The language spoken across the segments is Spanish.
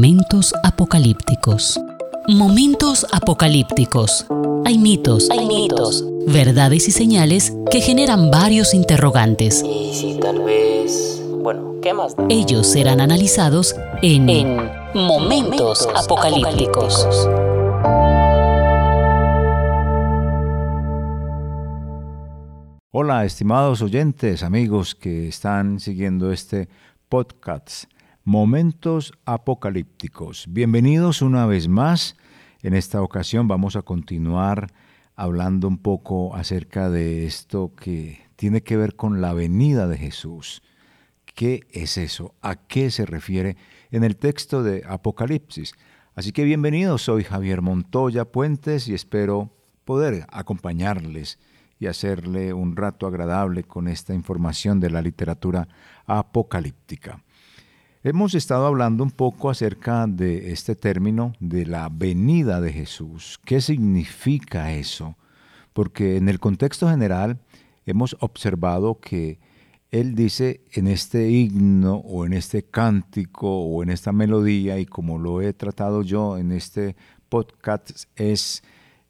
Momentos apocalípticos. Momentos apocalípticos. Hay mitos, hay mitos, verdades y señales que generan varios interrogantes. Y si tal vez... Bueno, ¿qué más da? Ellos serán analizados en, Momentos, apocalípticos. Hola, estimados oyentes, amigos que están siguiendo este podcast Momentos Apocalípticos. Bienvenidos una vez más. En esta ocasión vamos a continuar hablando un poco acerca de esto que tiene que ver con la venida de Jesús. ¿Qué es eso? ¿A qué se refiere en el texto de Apocalipsis? Así que bienvenidos, soy Javier Montoya Puentes y espero poder acompañarles y hacerle un rato agradable con esta información de la literatura apocalíptica. Hemos estado hablando un poco acerca de este término de la venida de Jesús. ¿Qué significa eso? Porque en el contexto general hemos observado que Él dice en este himno o en este cántico o en esta melodía, y como lo he tratado yo en este podcast, es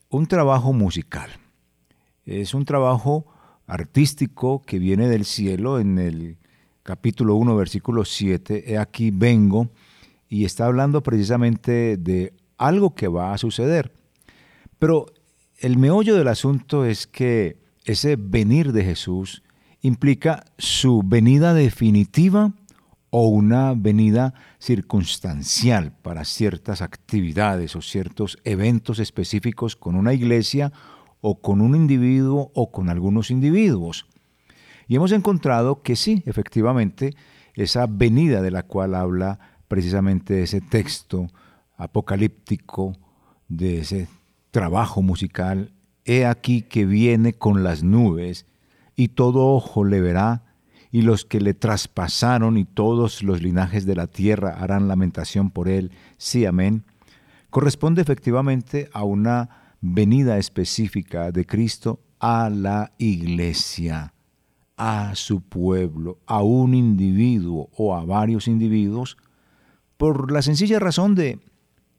un trabajo musical. Es un trabajo artístico que viene del cielo en el capítulo 1, versículo 7, he aquí vengo, y está hablando precisamente de algo que va a suceder. Pero el meollo del asunto es que ese venir de Jesús implica su venida definitiva o una venida circunstancial para ciertas actividades o ciertos eventos específicos con una iglesia o con un individuo o con algunos individuos. Y hemos encontrado que sí, efectivamente, esa venida de la cual habla precisamente ese texto apocalíptico, de ese trabajo musical, he aquí que viene con las nubes, y todo ojo le verá, y los que le traspasaron y todos los linajes de la tierra harán lamentación por él. Sí, amén. Corresponde efectivamente a una venida específica de Cristo a la iglesia a su pueblo, a un individuo o a varios individuos, por la sencilla razón de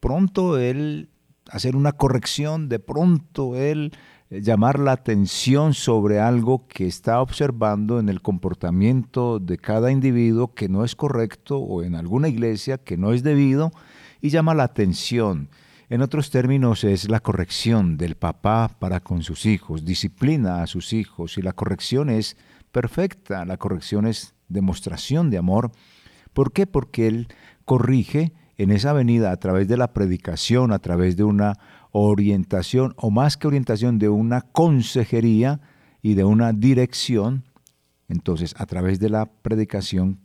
pronto él hacer una corrección, de pronto él llamar la atención sobre algo que está observando en el comportamiento de cada individuo que no es correcto o en alguna iglesia que no es debido y llama la atención. En otros términos es la corrección del papá para con sus hijos, disciplina a sus hijos y la corrección es perfecta. La corrección es demostración de amor. ¿Por qué? Porque Él corrige en esa venida a través de la predicación, a través de una orientación, o más que orientación, de una consejería y de una dirección. Entonces, a través de la predicación,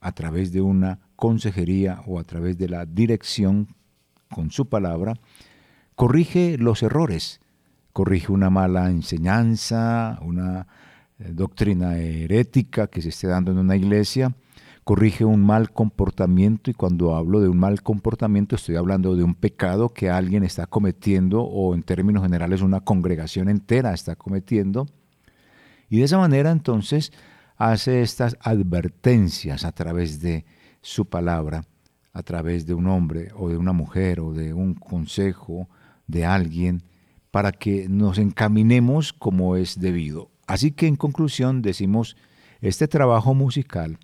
a través de una consejería o a través de la dirección con su palabra, corrige los errores, corrige una mala enseñanza, una doctrina herética que se esté dando en una iglesia, corrige un mal comportamiento y cuando hablo de un mal comportamiento estoy hablando de un pecado que alguien está cometiendo o en términos generales una congregación entera está cometiendo. Y de esa manera entonces hace estas advertencias a través de su palabra, a través de un hombre o de una mujer o de un consejo de alguien, para que nos encaminemos como es debido. Así que en conclusión decimos, este trabajo musical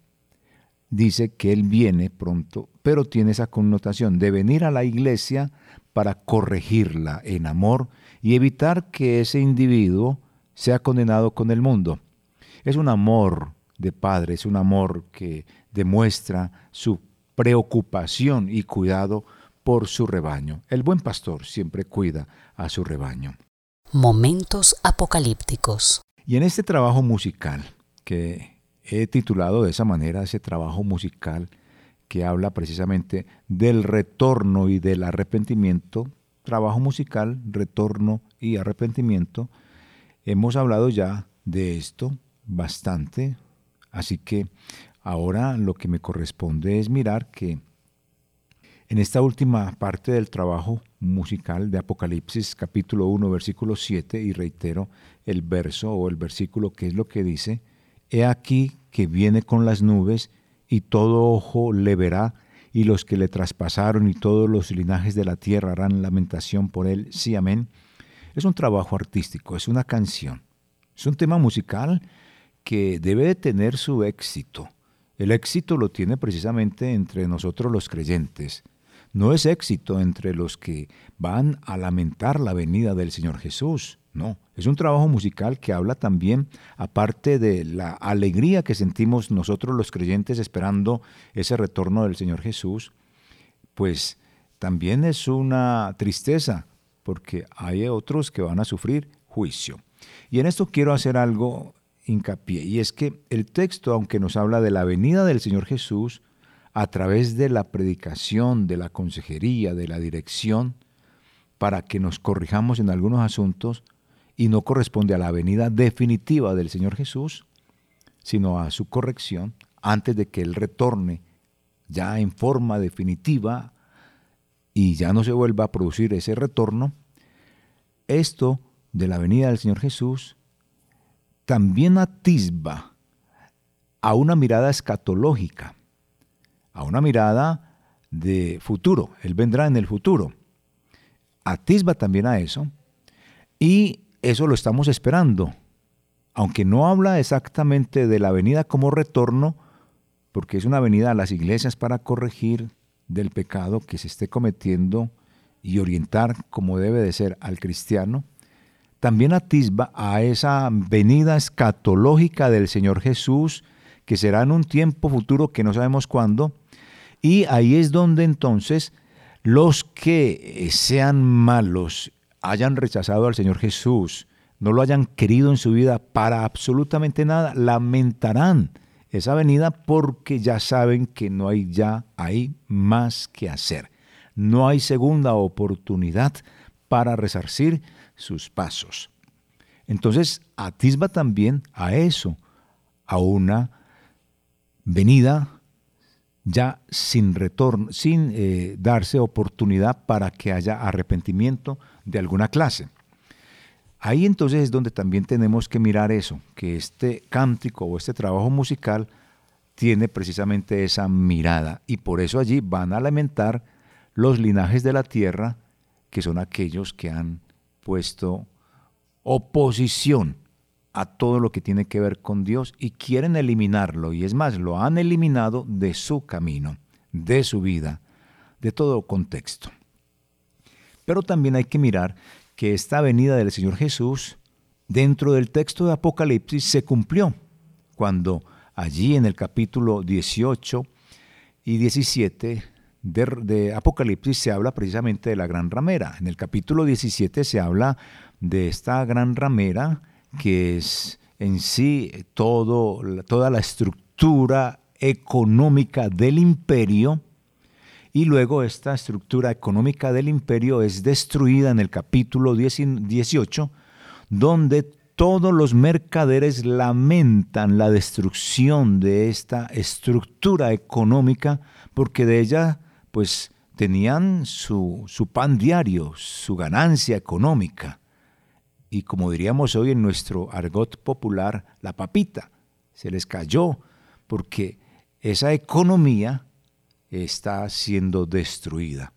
dice que Él viene pronto, pero tiene esa connotación de venir a la iglesia para corregirla en amor y evitar que ese individuo sea condenado con el mundo. Es un amor de padre, es un amor que demuestra su preocupación y cuidado por su rebaño. El buen pastor siempre cuida a su rebaño. Momentos apocalípticos. Y en este trabajo musical, que he titulado de esa manera, ese trabajo musical que habla precisamente del retorno y del arrepentimiento, trabajo musical, retorno y arrepentimiento, hemos hablado ya de esto bastante, así que ahora lo que me corresponde es mirar que en esta última parte del trabajo musical de Apocalipsis capítulo 1 versículo 7 y reitero el verso o el versículo que es lo que dice, He aquí que viene con las nubes y todo ojo le verá y los que le traspasaron y todos los linajes de la tierra harán lamentación por él. Sí, amén. Es un trabajo artístico, es una canción, es un tema musical que debe de tener su éxito. El éxito lo tiene precisamente entre nosotros los creyentes. No es éxito entre los que van a lamentar la venida del Señor Jesús. No, es un trabajo musical que habla también, aparte de la alegría que sentimos nosotros los creyentes esperando ese retorno del Señor Jesús, pues también es una tristeza, porque hay otros que van a sufrir juicio. Y en esto quiero hacer algo hincapié, y es que el texto, aunque nos habla de la venida del Señor Jesús, a través de la predicación, de la consejería, de la dirección, para que nos corrijamos en algunos asuntos, y no corresponde a la venida definitiva del Señor Jesús, sino a su corrección antes de que Él retorne ya en forma definitiva y ya no se vuelva a producir ese retorno, esto de la venida del Señor Jesús también atisba a una mirada escatológica, a una mirada de futuro. Él vendrá en el futuro. Atisba también a eso. Y eso lo estamos esperando. Aunque no habla exactamente de la venida como retorno, porque es una venida a las iglesias para corregir del pecado que se esté cometiendo y orientar como debe de ser al cristiano, también atisba a esa venida escatológica del Señor Jesús, que será en un tiempo futuro que no sabemos cuándo, y ahí es donde entonces los que sean malos, hayan rechazado al Señor Jesús, no lo hayan querido en su vida para absolutamente nada, lamentarán esa venida porque ya saben que no hay ya ahí más que hacer. No hay segunda oportunidad para resarcir sus pasos. Entonces atisba también a eso, a una venida ya sin retorno, sin eh, darse oportunidad para que haya arrepentimiento de alguna clase. Ahí entonces es donde también tenemos que mirar eso, que este cántico o este trabajo musical tiene precisamente esa mirada y por eso allí van a lamentar los linajes de la tierra, que son aquellos que han puesto oposición a todo lo que tiene que ver con Dios y quieren eliminarlo. Y es más, lo han eliminado de su camino, de su vida, de todo contexto. Pero también hay que mirar que esta venida del Señor Jesús dentro del texto de Apocalipsis se cumplió cuando allí en el capítulo 18 y 17 de, Apocalipsis se habla precisamente de la gran ramera. En el capítulo 17 se habla de esta gran ramera que es en sí toda la estructura económica del imperio y luego esta estructura económica del imperio es destruida en el capítulo 18 donde todos los mercaderes lamentan la destrucción de esta estructura económica porque de ella pues tenían su, su pan diario, su ganancia económica. Y como diríamos hoy en nuestro argot popular, la papita se les cayó porque esa economía está siendo destruida.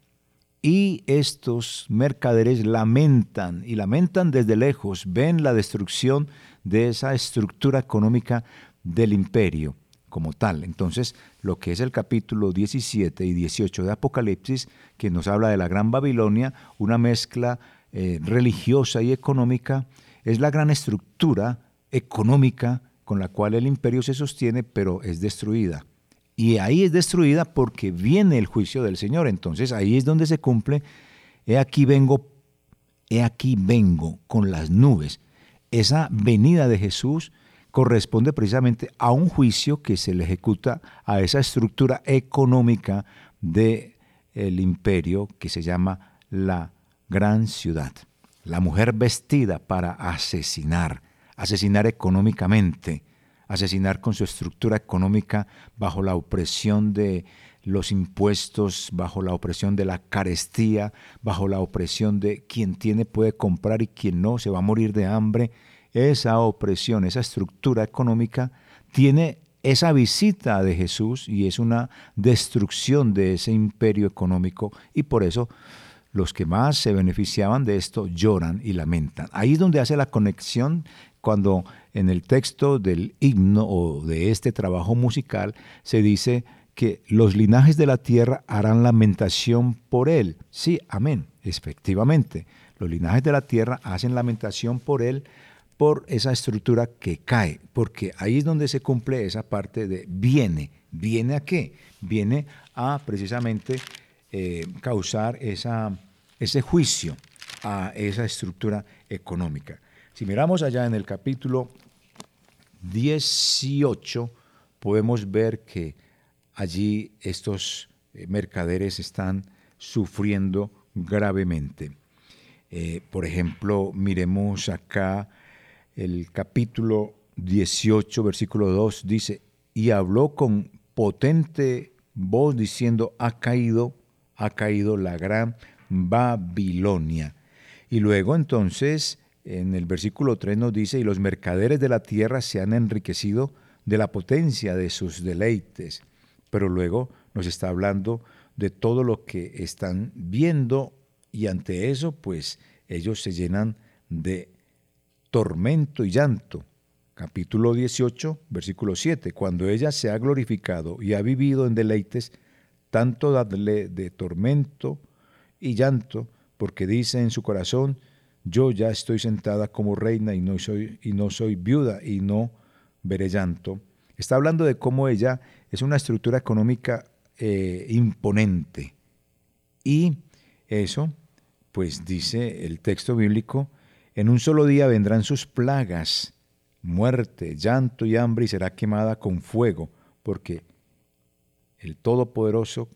Y estos mercaderes lamentan y lamentan desde lejos, ven la destrucción de esa estructura económica del imperio como tal. Entonces, lo que es el capítulo 17 y 18 de Apocalipsis, que nos habla de la Gran Babilonia, una mezcla eh, religiosa y económica, es la gran estructura económica con la cual el imperio se sostiene, pero es destruida. Y ahí es destruida porque viene el juicio del Señor. Entonces ahí es donde se cumple, he aquí vengo, he aquí vengo con las nubes. Esa venida de Jesús corresponde precisamente a un juicio que se le ejecuta a esa estructura económica del el imperio que se llama la gran ciudad. La mujer vestida para asesinar, asesinar económicamente, asesinar con su estructura económica bajo la opresión de los impuestos, bajo la opresión de la carestía, bajo la opresión de quien tiene puede comprar y quien no se va a morir de hambre esa opresión, esa estructura económica, tiene esa visita de Jesús y es una destrucción de ese imperio económico y por eso los que más se beneficiaban de esto lloran y lamentan. Ahí es donde hace la conexión cuando en el texto del himno o de este trabajo musical se dice que los linajes de la tierra harán lamentación por él. Sí, amén, efectivamente. Los linajes de la tierra hacen lamentación por él, por esa estructura que cae, porque ahí es donde se cumple esa parte de viene. ¿Viene a qué? Viene a precisamente eh, causar esa, ese juicio a esa estructura económica. Si miramos allá en el capítulo 18, podemos ver que allí estos eh, mercaderes están sufriendo gravemente. Eh, por ejemplo, miremos acá el capítulo 18, versículo 2, dice, y habló con potente voz diciendo, ha caído, ha caído la gran Babilonia. Y luego entonces en el versículo 3 nos dice, y los mercaderes de la tierra se han enriquecido de la potencia de sus deleites. Pero luego nos está hablando de todo lo que están viendo y ante eso pues ellos se llenan de tormento y llanto. Capítulo 18, versículo 7. Cuando ella se ha glorificado y ha vivido en deleites, tanto dadle de tormento y llanto, porque dice en su corazón, yo ya estoy sentada como reina y no soy, y no soy viuda y no veré llanto. Está hablando de cómo ella es una estructura económica eh, imponente. Y eso, pues dice el texto bíblico, en un solo día vendrán sus plagas, muerte, llanto y hambre, y será quemada con fuego, porque el Todopoderoso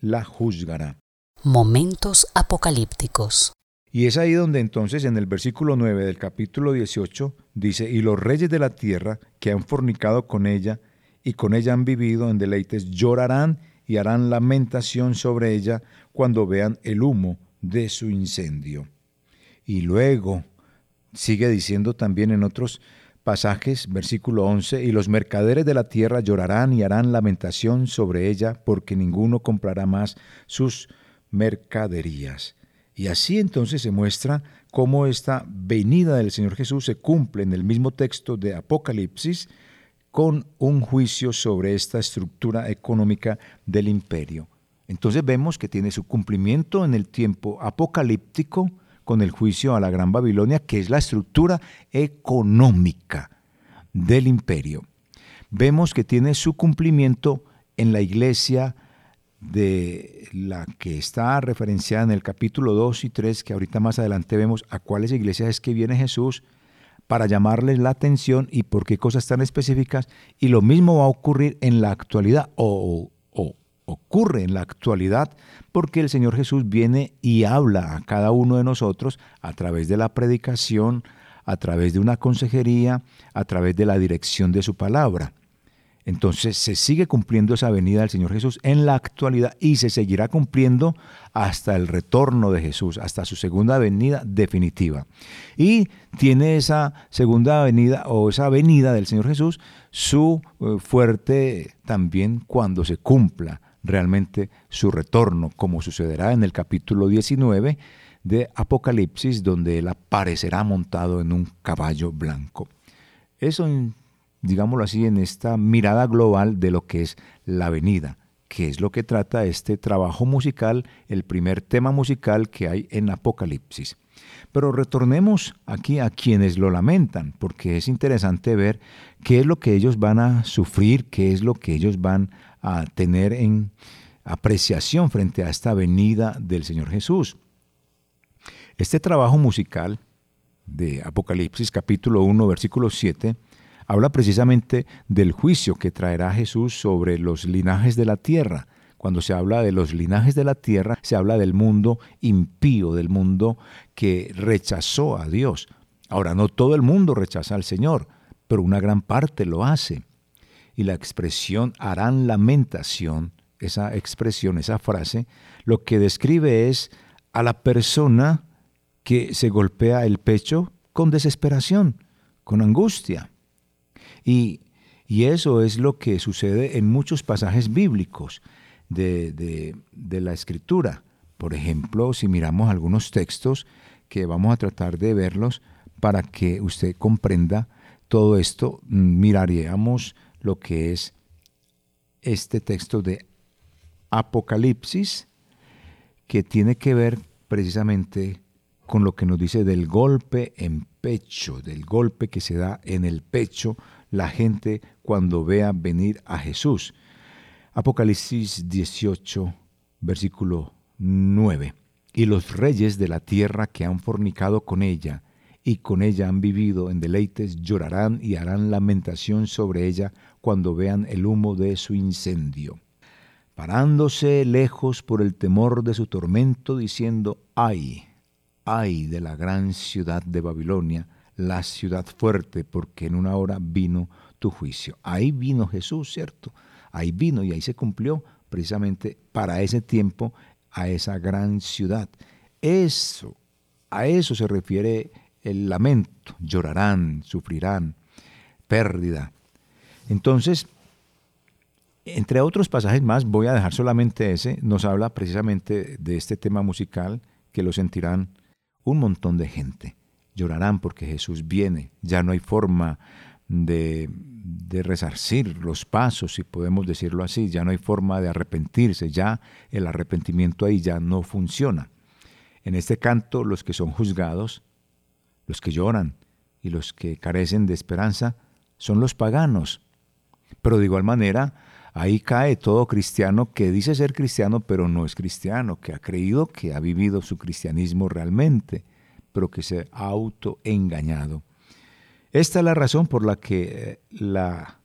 la juzgará. Momentos apocalípticos. Y es ahí donde entonces en el versículo 9 del capítulo 18 dice, y los reyes de la tierra que han fornicado con ella y con ella han vivido en deleites llorarán y harán lamentación sobre ella cuando vean el humo de su incendio. Y luego sigue diciendo también en otros pasajes, versículo 11, y los mercaderes de la tierra llorarán y harán lamentación sobre ella, porque ninguno comprará más sus mercaderías. Y así entonces se muestra cómo esta venida del Señor Jesús se cumple en el mismo texto de Apocalipsis con un juicio sobre esta estructura económica del imperio. Entonces vemos que tiene su cumplimiento en el tiempo apocalíptico con el juicio a la Gran Babilonia, que es la estructura económica del imperio. Vemos que tiene su cumplimiento en la iglesia de la que está referenciada en el capítulo 2 y 3, que ahorita más adelante vemos a cuáles iglesias es que viene Jesús para llamarles la atención y por qué cosas tan específicas. Y lo mismo va a ocurrir en la actualidad o, ocurre en la actualidad porque el Señor Jesús viene y habla a cada uno de nosotros a través de la predicación, a través de una consejería, a través de la dirección de su palabra. Entonces se sigue cumpliendo esa venida del Señor Jesús en la actualidad y se seguirá cumpliendo hasta el retorno de Jesús, hasta su segunda venida definitiva. Y tiene esa segunda venida o esa venida del Señor Jesús su eh, fuerte también cuando se cumpla realmente su retorno, como sucederá en el capítulo 19 de Apocalipsis, donde Él aparecerá montado en un caballo blanco. Eso digámoslo así, en esta mirada global de lo que es la venida, que es lo que trata este trabajo musical, el primer tema musical que hay en Apocalipsis. Pero retornemos aquí a quienes lo lamentan, porque es interesante ver qué es lo que ellos van a sufrir, qué es lo que ellos van a tener en apreciación frente a esta venida del Señor Jesús. Este trabajo musical de Apocalipsis capítulo 1 versículo 7 habla precisamente del juicio que traerá Jesús sobre los linajes de la tierra. Cuando se habla de los linajes de la tierra, se habla del mundo impío, del mundo que rechazó a Dios. Ahora, no todo el mundo rechaza al Señor, pero una gran parte lo hace. Y la expresión harán lamentación, esa expresión, esa frase, lo que describe es a la persona que se golpea el pecho con desesperación, con angustia. Y Y eso es lo que sucede en muchos pasajes bíblicos de, de la escritura. Por ejemplo, si miramos algunos textos que vamos a tratar de verlos para que usted comprenda todo esto, miraríamos lo que es este texto de Apocalipsis, que tiene que ver precisamente con lo que nos dice del golpe en pecho, del golpe que se da en el pecho la gente cuando vea venir a Jesús. Apocalipsis 18, versículo 9. Y los reyes de la tierra que han fornicado con ella y con ella han vivido en deleites llorarán y harán lamentación sobre ella cuando vean el humo de su incendio. Parándose lejos por el temor de su tormento, diciendo, ay, ay de la gran ciudad de Babilonia, la ciudad fuerte, porque en una hora vino tu juicio. Ahí vino Jesús, ¿cierto? Ahí vino y ahí se cumplió precisamente para ese tiempo a esa gran ciudad. Eso, a eso se refiere el lamento. Llorarán, sufrirán, pérdida. Entonces, entre otros pasajes más, voy a dejar solamente ese, nos habla precisamente de este tema musical que lo sentirán un montón de gente. Llorarán porque Jesús viene, ya no hay forma de, de resarcir los pasos, si podemos decirlo así, ya no hay forma de arrepentirse, ya el arrepentimiento ahí ya no funciona. En este canto los que son juzgados, los que lloran y los que carecen de esperanza son los paganos. Pero de igual manera, ahí cae todo cristiano que dice ser cristiano pero no es cristiano, que ha creído que ha vivido su cristianismo realmente, pero que se ha autoengañado. Esta es la razón por la que eh, la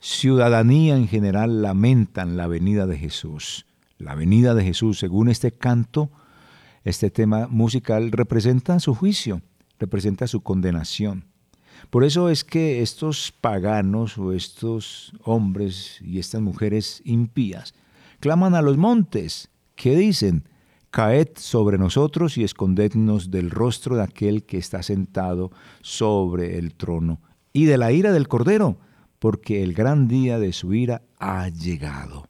ciudadanía en general lamentan la venida de Jesús. La venida de Jesús, según este canto, este tema musical representa su juicio, representa su condenación. Por eso es que estos paganos o estos hombres y estas mujeres impías claman a los montes, que dicen, Caed sobre nosotros y escondednos del rostro de aquel que está sentado sobre el trono y de la ira del Cordero, porque el gran día de su ira ha llegado.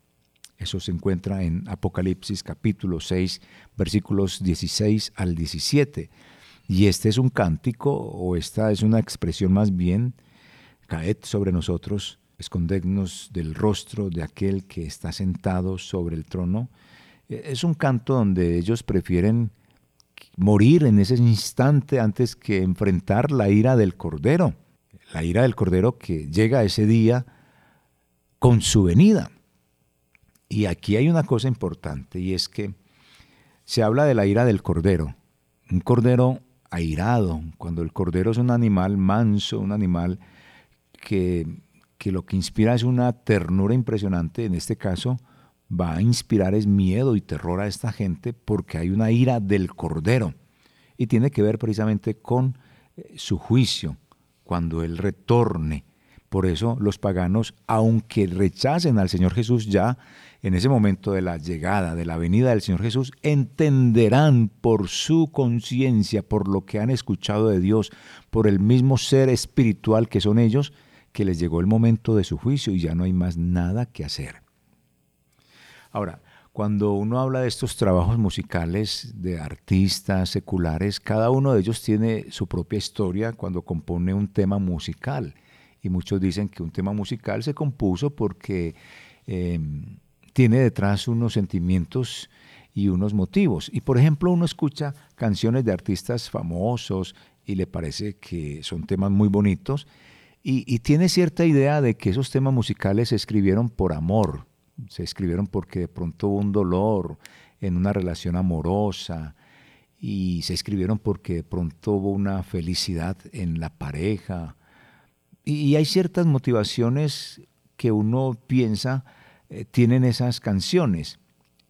Eso se encuentra en Apocalipsis capítulo 6, versículos 16 al 17. Y este es un cántico, o esta es una expresión más bien, caed sobre nosotros, escondednos del rostro de aquel que está sentado sobre el trono es un canto donde ellos prefieren morir en ese instante antes que enfrentar la ira del Cordero. La ira del Cordero que llega ese día con su venida. Y aquí hay una cosa importante y es que se habla de la ira del Cordero. Un Cordero airado, cuando el Cordero es un animal manso, un animal que, que lo que inspira es una ternura impresionante, en este caso, va a inspirar es miedo y terror a esta gente porque hay una ira del Cordero y tiene que ver precisamente con eh, su juicio cuando Él retorne. Por eso los paganos, aunque rechacen al Señor Jesús ya, en ese momento de la llegada, de la venida del Señor Jesús, entenderán por su conciencia, por lo que han escuchado de Dios, por el mismo ser espiritual que son ellos, que les llegó el momento de su juicio y ya no hay más nada que hacer. Ahora, cuando uno habla de estos trabajos musicales de artistas seculares, cada uno de ellos tiene su propia historia cuando compone un tema musical. Y muchos dicen que un tema musical se compuso porque em, tiene detrás unos sentimientos y unos motivos. Y por ejemplo, uno escucha canciones de artistas famosos y le parece que son temas muy bonitos y, y tiene cierta idea de que esos temas musicales se escribieron por amor, se escribieron porque de pronto hubo un dolor en una relación amorosa y se escribieron porque de pronto hubo una felicidad en la pareja. Y, hay ciertas motivaciones que uno piensa eh, tienen esas canciones.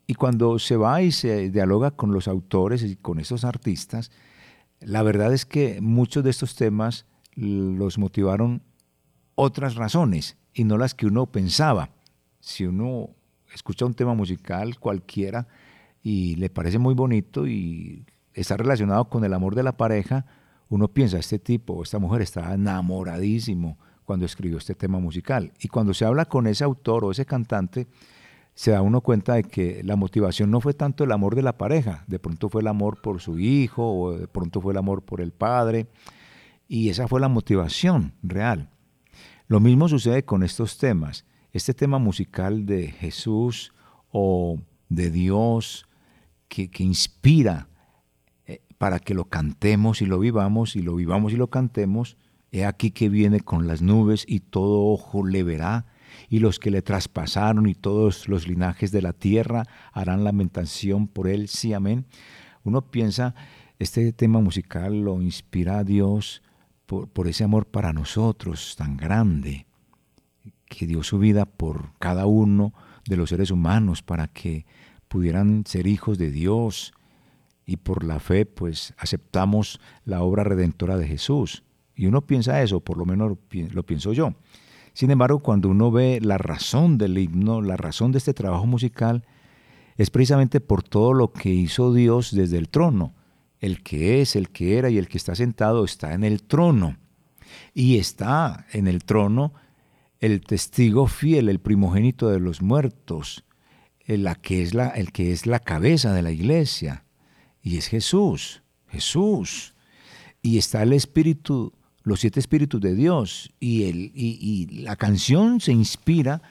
Y cuando se va y se dialoga con los autores y con esos artistas, la verdad es que muchos de estos temas los motivaron otras razones y no las que uno pensaba si uno escucha un tema musical cualquiera y le parece muy bonito y está relacionado con el amor de la pareja, uno piensa, este tipo esta mujer está enamoradísimo cuando escribió este tema musical. Y cuando se habla con ese autor o ese cantante, se da uno cuenta de que la motivación no fue tanto el amor de la pareja, de pronto fue el amor por su hijo o de pronto fue el amor por el padre, y esa fue la motivación real. Lo mismo sucede con estos temas. Este tema musical de Jesús o de Dios que, inspira eh, para que lo cantemos y lo vivamos y lo vivamos y lo cantemos, he aquí que viene con las nubes y todo ojo le verá y los que le traspasaron y todos los linajes de la tierra harán lamentación por él, sí, amén. Uno piensa, este tema musical lo inspira a Dios por, por ese amor para nosotros tan grande, que dio su vida por cada uno de los seres humanos para que pudieran ser hijos de Dios y por la fe pues aceptamos la obra redentora de Jesús. Y uno piensa eso, por lo menos lo pienso yo. Sin embargo, cuando uno ve la razón del himno, la razón de este trabajo musical, es precisamente por todo lo que hizo Dios desde el trono. El que es, el que era y el que está sentado está en el trono. Y está en el trono el testigo fiel, el primogénito de los muertos, el, que es la, el que es la cabeza de la iglesia. Y es Jesús, Jesús. Y está el Espíritu los siete espíritus de Dios y, el, y, la canción se inspira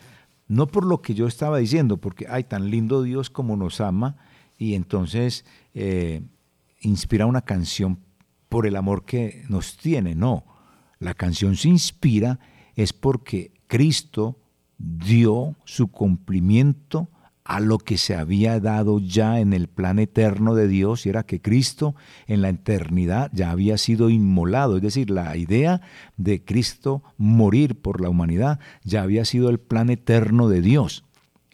no por lo que yo estaba diciendo, porque hay tan lindo Dios como nos ama y entonces eh, inspira una canción por el amor que nos tiene, no. La canción se inspira es porque Cristo dio su cumplimiento a lo que se había dado ya en el plan eterno de Dios, y era que Cristo en la eternidad ya había sido inmolado, es decir, la idea de Cristo morir por la humanidad ya había sido el plan eterno de Dios.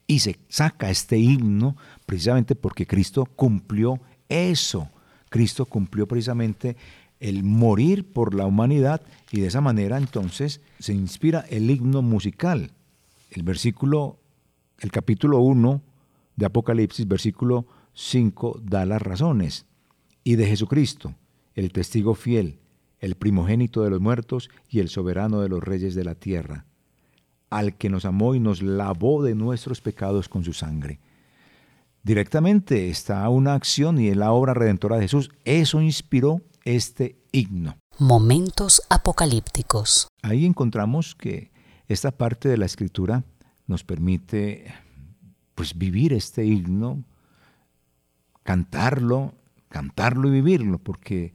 Y se saca este himno precisamente porque Cristo cumplió eso. Cristo cumplió precisamente el morir por la humanidad y de esa manera entonces se inspira el himno musical. El versículo el capítulo 1 de Apocalipsis, versículo 5, da las razones. Y de Jesucristo, el testigo fiel, el primogénito de los muertos y el soberano de los reyes de la tierra, al que nos amó y nos lavó de nuestros pecados con su sangre. Directamente está una acción y en la obra redentora de Jesús. Eso inspiró este himno. Momentos apocalípticos. Ahí encontramos que esta parte de la escritura nos permite pues vivir este himno, cantarlo, cantarlo y vivirlo, porque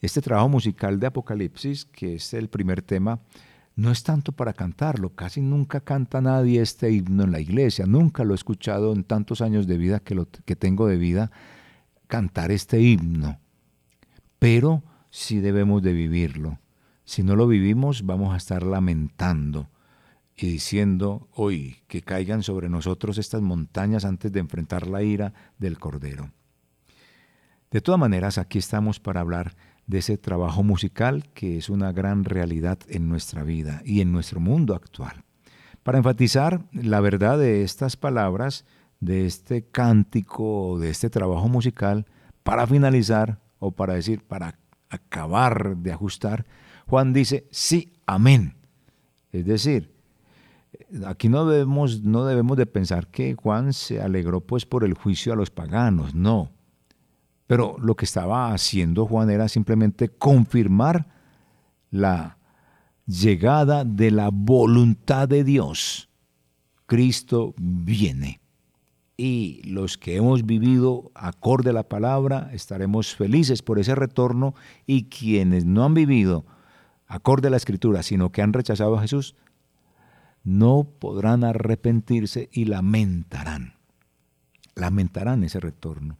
este trabajo musical de Apocalipsis, que es el primer tema, no es tanto para cantarlo, casi nunca canta nadie este himno en la iglesia, nunca lo he escuchado en tantos años de vida que, lo, que tengo de vida, cantar este himno, pero sí debemos de vivirlo. Si no lo vivimos, vamos a estar lamentando y diciendo hoy que caigan sobre nosotros estas montañas antes de enfrentar la ira del Cordero. De todas maneras, aquí estamos para hablar de ese trabajo musical que es una gran realidad en nuestra vida y en nuestro mundo actual. Para enfatizar la verdad de estas palabras, de este cántico, de este trabajo musical, para finalizar o para decir, para acabar de ajustar, Juan dice, sí, amén. Es decir, aquí no debemos, no debemos de pensar que Juan se alegró pues por el juicio a los paganos, no. Pero lo que estaba haciendo Juan era simplemente confirmar la llegada de la voluntad de Dios. Cristo viene. Y los que hemos vivido acorde a la palabra estaremos felices por ese retorno y quienes no han vivido acorde a la escritura, sino que han rechazado a Jesús, no podrán arrepentirse y lamentarán. Lamentarán ese retorno.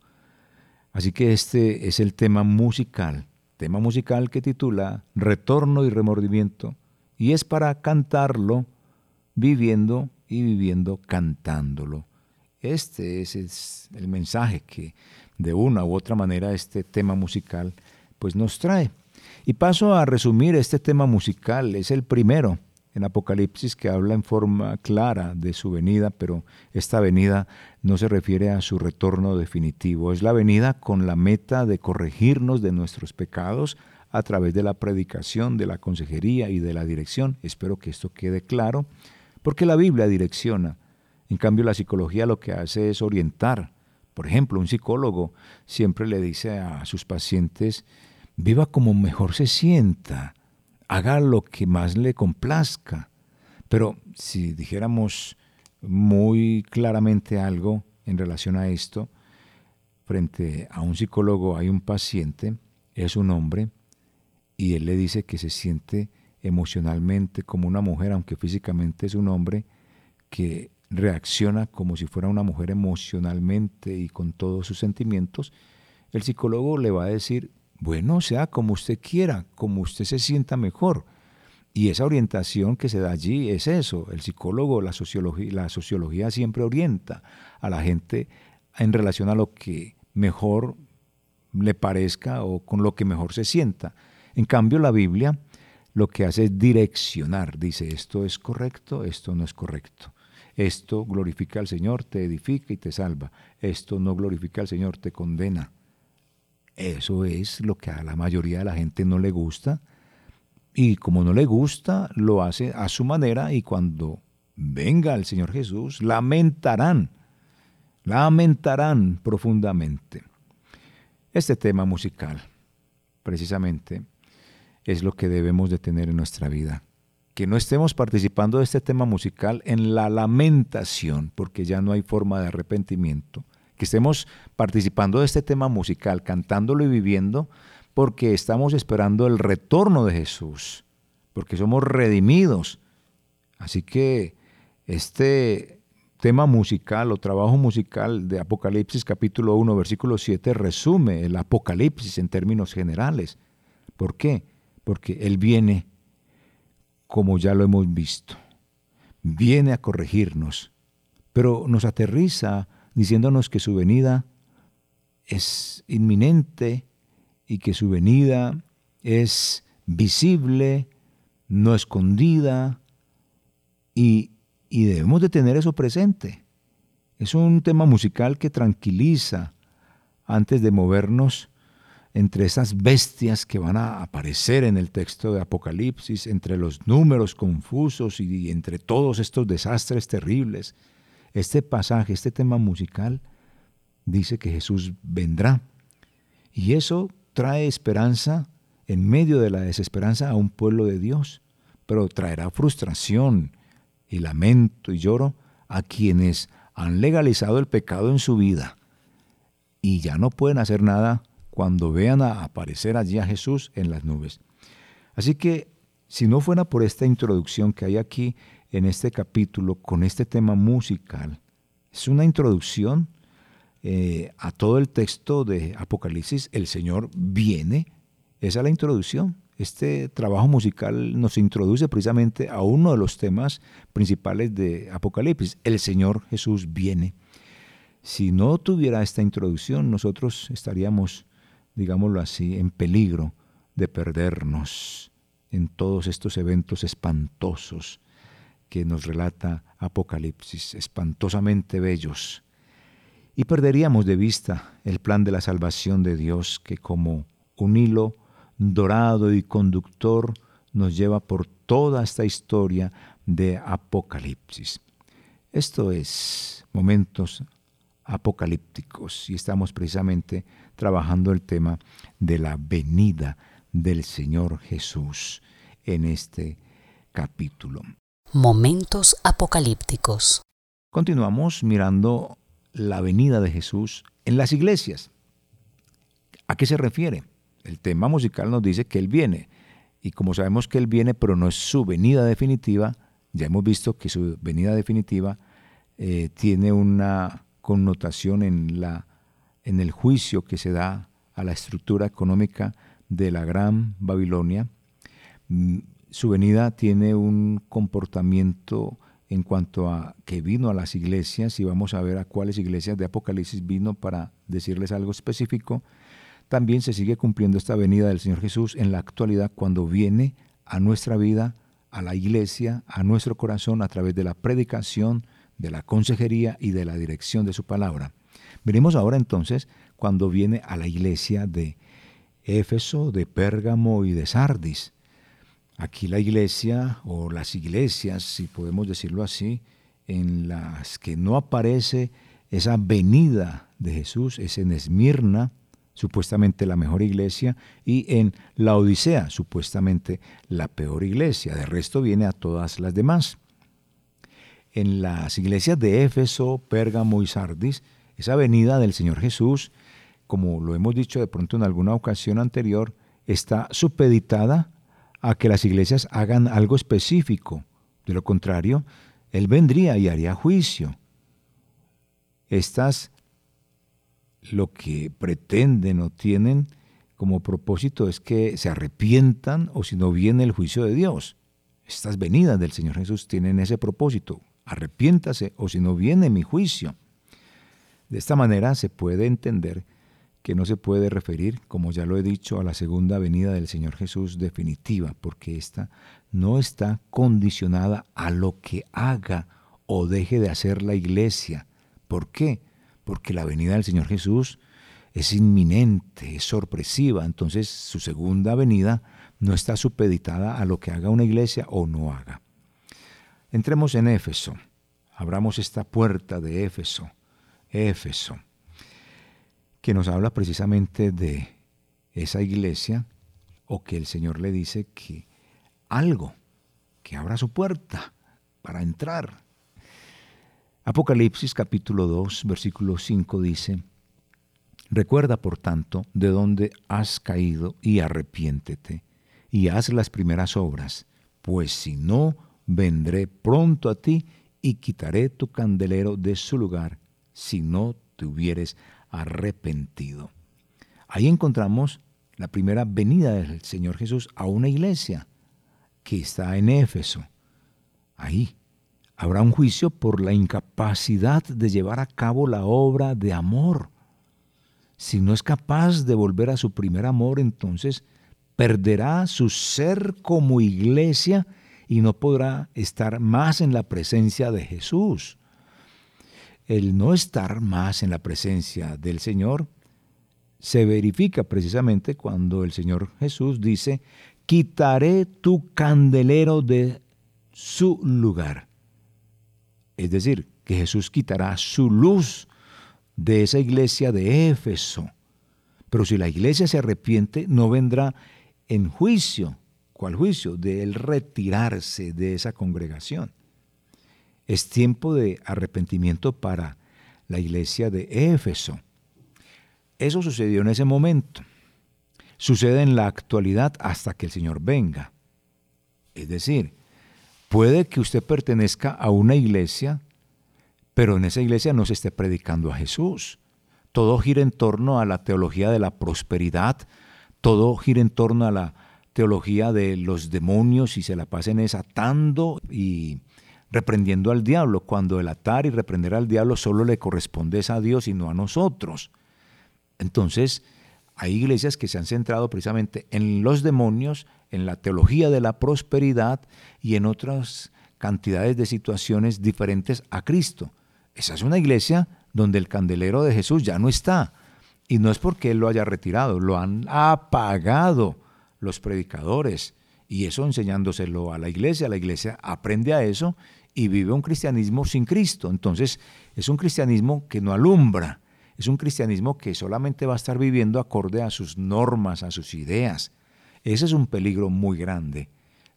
Así que este es el tema musical, tema musical que titula Retorno y remordimiento, y es para cantarlo viviendo y viviendo cantándolo. Este es el mensaje que de una u otra manera este tema musical pues nos trae. Y paso a resumir este tema musical, es el primero en Apocalipsis que habla en forma clara de su venida, pero esta venida no se refiere a su retorno definitivo, es la venida con la meta de corregirnos de nuestros pecados a través de la predicación, de la consejería y de la dirección. Espero que esto quede claro, porque la Biblia direcciona. En cambio, la psicología lo que hace es orientar. Por ejemplo, un psicólogo siempre le dice a sus pacientes, viva como mejor se sienta, haga lo que más le complazca. Pero si dijéramos muy claramente algo en relación a esto, frente a un psicólogo hay un paciente, es un hombre, y él le dice que se siente emocionalmente como una mujer, aunque físicamente es un hombre, que reacciona como si fuera una mujer emocionalmente y con todos sus sentimientos, el psicólogo le va a decir, bueno, sea como usted quiera, como usted se sienta mejor. Y esa orientación que se da allí es eso. El psicólogo, la sociología, la sociología siempre orienta a la gente en relación a lo que mejor le parezca o con lo que mejor se sienta. En cambio, la Biblia lo que hace es direccionar. Dice, esto es correcto, esto no es correcto. Esto glorifica al Señor, te edifica y te salva. Esto no glorifica al Señor, te condena. Eso es lo que a la mayoría de la gente no le gusta. Y como no le gusta, lo hace a su manera y cuando venga el Señor Jesús, lamentarán, lamentarán profundamente. Este tema musical, precisamente, es lo que debemos de tener en nuestra vida. Que no estemos participando de este tema musical en la lamentación, porque ya no hay forma de arrepentimiento. Que estemos participando de este tema musical, cantándolo y viviendo, porque estamos esperando el retorno de Jesús, porque somos redimidos. Así que este tema musical o trabajo musical de Apocalipsis capítulo 1 versículo 7 resume el Apocalipsis en términos generales. ¿Por qué? porque Él viene como ya lo hemos visto. Viene a corregirnos, pero nos aterriza diciéndonos que su venida es inminente y que su venida es visible, no escondida, y, y debemos de tener eso presente. Es un tema musical que tranquiliza antes de movernos entre esas bestias que van a aparecer en el texto de Apocalipsis, entre los números confusos y entre todos estos desastres terribles, este pasaje, este tema musical, dice que Jesús vendrá. Y eso trae esperanza en medio de la desesperanza a un pueblo de Dios, pero traerá frustración y lamento y lloro a quienes han legalizado el pecado en su vida y ya no pueden hacer nada cuando vean aparecer allí a Jesús en las nubes. Así que si no fuera por esta introducción que hay aquí en este capítulo con este tema musical, es una introducción eh, a todo el texto de Apocalipsis, el Señor viene, esa es la introducción. Este trabajo musical nos introduce precisamente a uno de los temas principales de Apocalipsis, el Señor Jesús viene. Si no tuviera esta introducción, nosotros estaríamos digámoslo así, en peligro de perdernos en todos estos eventos espantosos que nos relata Apocalipsis, espantosamente bellos. Y perderíamos de vista el plan de la salvación de Dios que como un hilo dorado y conductor nos lleva por toda esta historia de Apocalipsis. Esto es momentos apocalípticos y estamos precisamente trabajando el tema de la venida del Señor Jesús en este capítulo. Momentos apocalípticos. Continuamos mirando la venida de Jesús en las iglesias. ¿A qué se refiere? El tema musical nos dice que Él viene. Y como sabemos que Él viene, pero no es su venida definitiva, ya hemos visto que su venida definitiva eh, tiene una connotación en, la, en el juicio que se da a la estructura económica de la Gran Babilonia. Mm, su venida tiene un comportamiento en cuanto a que vino a las iglesias, y vamos a ver a cuáles iglesias de Apocalipsis vino para decirles algo específico, también se sigue cumpliendo esta venida del Señor Jesús en la actualidad cuando viene a nuestra vida, a la iglesia, a nuestro corazón a través de la predicación, de la consejería y de la dirección de su palabra. Veremos ahora entonces cuando viene a la iglesia de Éfeso, de Pérgamo y de Sardis. Aquí la iglesia o las iglesias, si podemos decirlo así, en las que no aparece esa venida de Jesús es en Esmirna, supuestamente la mejor iglesia, y en la Odisea, supuestamente la peor iglesia. De resto viene a todas las demás. En las iglesias de Éfeso, Pérgamo y Sardis, esa venida del Señor Jesús, como lo hemos dicho de pronto en alguna ocasión anterior, está supeditada a que las iglesias hagan algo específico. De lo contrario, Él vendría y haría juicio. Estas lo que pretenden o tienen como propósito es que se arrepientan o si no viene el juicio de Dios. Estas venidas del Señor Jesús tienen ese propósito. Arrepiéntase o si no viene mi juicio. De esta manera se puede entender que no se puede referir, como ya lo he dicho, a la segunda venida del Señor Jesús definitiva, porque ésta no está condicionada a lo que haga o deje de hacer la iglesia, ¿Por qué? Porque la venida del Señor Jesús es inminente, es sorpresiva, entonces su segunda venida no está supeditada a lo que haga una iglesia o no haga. Entremos en Éfeso, abramos esta puerta de Éfeso, Éfeso, que nos habla precisamente de esa iglesia o que el Señor le dice que algo, que abra su puerta para entrar, Apocalipsis capítulo 2, versículo 5 dice, Recuerda, por tanto, de dónde has caído y arrepiéntete, y haz las primeras obras, pues si no, vendré pronto a ti y quitaré tu candelero de su lugar, si no te hubieres arrepentido. Ahí encontramos la primera venida del Señor Jesús a una iglesia que está en Éfeso. Ahí, habrá un juicio por la incapacidad de llevar a cabo la obra de amor. Si no es capaz de volver a su primer amor, entonces perderá su ser como iglesia y no podrá estar más en la presencia de Jesús. El no estar más en la presencia del Señor se verifica precisamente cuando el Señor Jesús dice, quitaré tu candelero de su lugar. Es decir, que Jesús quitará su luz de esa iglesia de Éfeso. Pero si la iglesia se arrepiente, no vendrá en juicio. ¿Cuál juicio? De él retirarse de esa congregación. Es tiempo de arrepentimiento para la iglesia de Éfeso. Eso sucedió en ese momento. Sucede en la actualidad hasta que el Señor venga. Es decir, Puede que usted pertenezca a una iglesia, pero en esa iglesia no se esté predicando a Jesús. Todo gira en torno a la teología de la prosperidad, todo gira en torno a la teología de los demonios y se la pasen desatando y reprendiendo al diablo, cuando el atar y reprender al diablo solo le corresponde a Dios y no a nosotros. Entonces, hay iglesias que se han centrado precisamente en los demonios, en la teología de la prosperidad y en otras cantidades de situaciones diferentes a Cristo. Esa es una iglesia donde el candelero de Jesús ya no está. Y no es porque Él lo haya retirado, lo han apagado los predicadores. Y eso enseñándoselo a la iglesia, la iglesia aprende a eso y vive un cristianismo sin Cristo. Entonces es un cristianismo que no alumbra, es un cristianismo que solamente va a estar viviendo acorde a sus normas, a sus ideas. Ese es un peligro muy grande.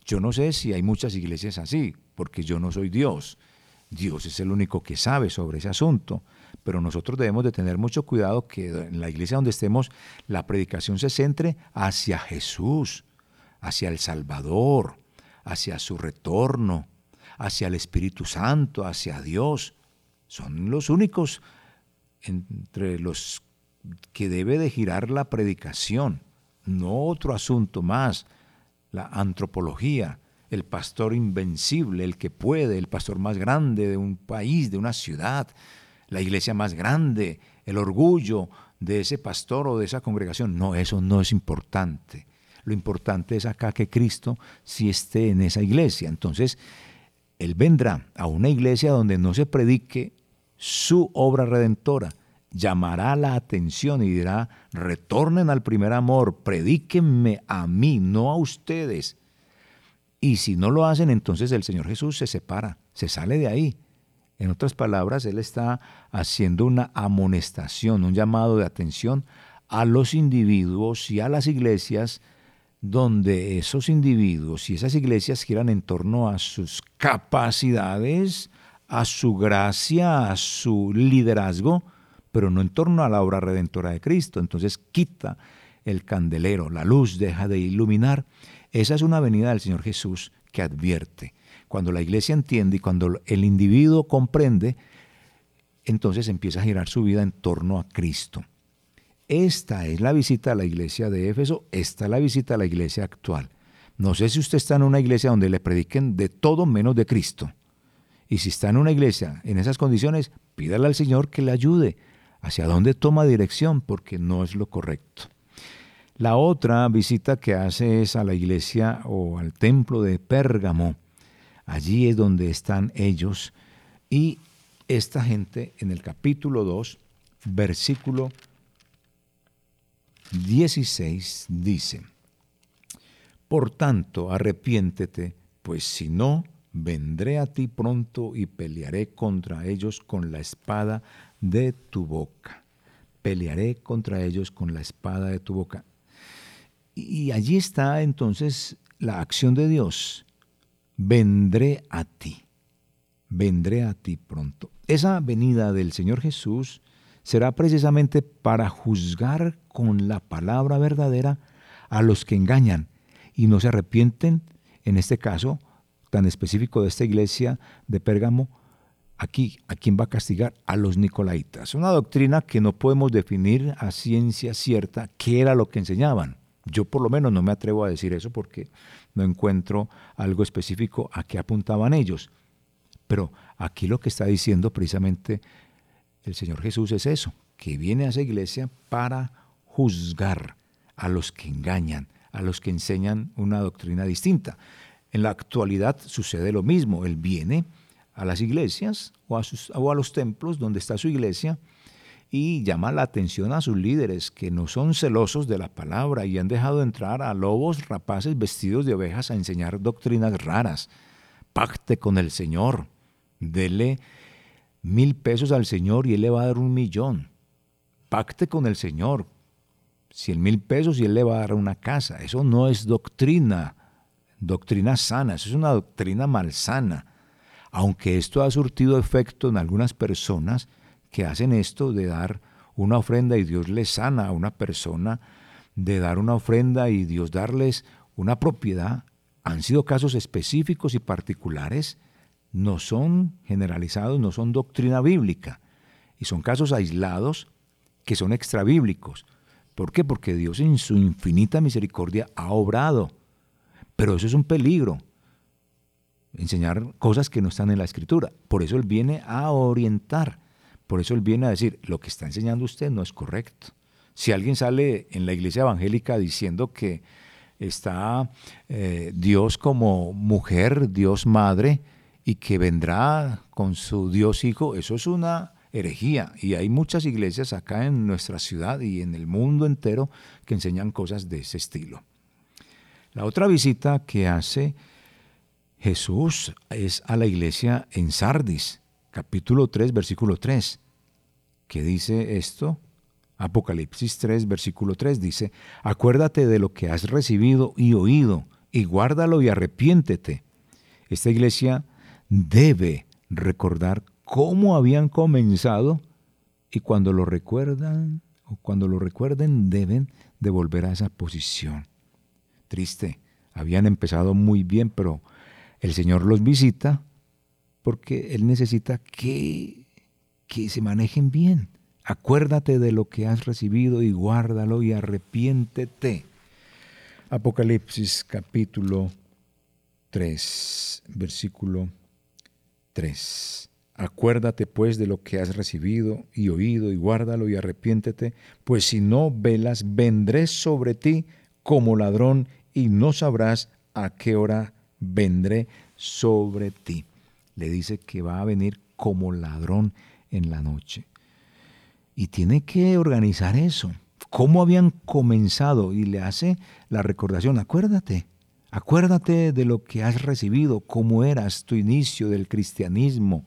Yo no sé si hay muchas iglesias así, porque yo no soy Dios. Dios es el único que sabe sobre ese asunto, pero nosotros debemos de tener mucho cuidado que en la iglesia donde estemos la predicación se centre hacia Jesús, hacia el Salvador, hacia su retorno, hacia el Espíritu Santo, hacia Dios. Son los únicos entre los que debe de girar la predicación no otro asunto más, la antropología, el pastor invencible, el que puede, el pastor más grande de un país, de una ciudad, la iglesia más grande, el orgullo de ese pastor o de esa congregación. No, eso no es importante. Lo importante es acá que Cristo sí esté en esa iglesia. Entonces, Él vendrá a una iglesia donde no se predique su obra redentora. llamará la atención y dirá, retornen al primer amor, predíquenme a mí, no a ustedes. Y si no lo hacen, entonces el Señor Jesús se separa, se sale de ahí. En otras palabras, Él está haciendo una amonestación, un llamado de atención a los individuos y a las iglesias donde esos individuos y esas iglesias giran en torno a sus capacidades, a su gracia, a su liderazgo, pero no en torno a la obra redentora de Cristo. Entonces quita el candelero, la luz deja de iluminar. Esa es una venida del Señor Jesús que advierte. Cuando la iglesia entiende y cuando el individuo comprende, entonces empieza a girar su vida en torno a Cristo. Esta es la visita a la iglesia de Éfeso, esta es la visita a la iglesia actual. No sé si usted está en una iglesia donde le prediquen de todo menos de Cristo. Y si está en una iglesia en esas condiciones, pídale al Señor que le ayude. ¿Hacia dónde toma dirección? Porque no es lo correcto. La otra visita que hace es a la iglesia o al templo de Pérgamo. Allí es donde están ellos. Y esta gente en el capítulo 2, versículo 16 dice, Por tanto, arrepiéntete, pues si no, vendré a ti pronto y pelearé contra ellos con la espada de tu boca. Pelearé contra ellos con la espada de tu boca. Y allí está entonces la acción de Dios. Vendré a ti. Vendré a ti pronto. Esa venida del Señor Jesús será precisamente para juzgar con la palabra verdadera a los que engañan y no se arrepienten, en este caso tan específico de esta iglesia de Pérgamo, aquí, ¿a quién va a castigar? A los nicolaitas. Una doctrina que no podemos definir a ciencia cierta qué era lo que enseñaban. Yo por lo menos no me atrevo a decir eso porque no encuentro algo específico a qué apuntaban ellos. Pero aquí lo que está diciendo precisamente el Señor Jesús es eso, que viene a esa iglesia para juzgar a los que engañan, a los que enseñan una doctrina distinta. En la actualidad sucede lo mismo, Él viene a las iglesias o a, o a los templos donde está su iglesia y llama la atención a sus líderes que no son celosos de la palabra y han dejado entrar a lobos rapaces vestidos de ovejas a enseñar doctrinas raras. Pacte con el Señor, dele mil pesos al Señor y Él le va a dar un millón. Pacte con el Señor. Cien mil pesos y Él le va a dar una casa. Eso no es doctrina, doctrina sana, eso es una doctrina malsana. Aunque esto ha surtido efecto en algunas personas que hacen esto de dar una ofrenda y Dios les sana a una persona, de dar una ofrenda y Dios darles una propiedad, han sido casos específicos y particulares no son generalizados, no son doctrina bíblica, y son casos aislados que son extrabíblicos. ¿Por qué? Porque Dios en su infinita misericordia ha obrado. Pero eso es un peligro, enseñar cosas que no están en la escritura. Por eso Él viene a orientar, por eso Él viene a decir, lo que está enseñando usted no es correcto. Si alguien sale en la iglesia evangélica diciendo que está eh, Dios como mujer, Dios madre, y que vendrá con su Dios Hijo, eso es una herejía. Y hay muchas iglesias acá en nuestra ciudad y en el mundo entero que enseñan cosas de ese estilo. La otra visita que hace Jesús es a la iglesia en Sardis, capítulo 3, versículo 3. ¿Qué dice esto? Apocalipsis 3, versículo 3 dice, acuérdate de lo que has recibido y oído, y guárdalo y arrepiéntete. Esta iglesia debe recordar cómo habían comenzado y cuando lo recuerdan o cuando lo recuerden deben de volver a esa posición. Triste, habían empezado muy bien, pero el Señor los visita porque Él necesita que, que se manejen bien. Acuérdate de lo que has recibido y guárdalo y arrepiéntete. Apocalipsis capítulo 3, versículo 3. Acuérdate pues de lo que has recibido y oído y guárdalo y arrepiéntete, pues si no velas, vendré sobre ti como ladrón y no sabrás a qué hora vendré sobre ti. Le dice que va a venir como ladrón en la noche. y tiene que organizar eso. ¿Cómo habían comenzado? Y le hace la recordación, acuérdate, acuérdate de lo que has recibido, cómo eras tu inicio del cristianismo.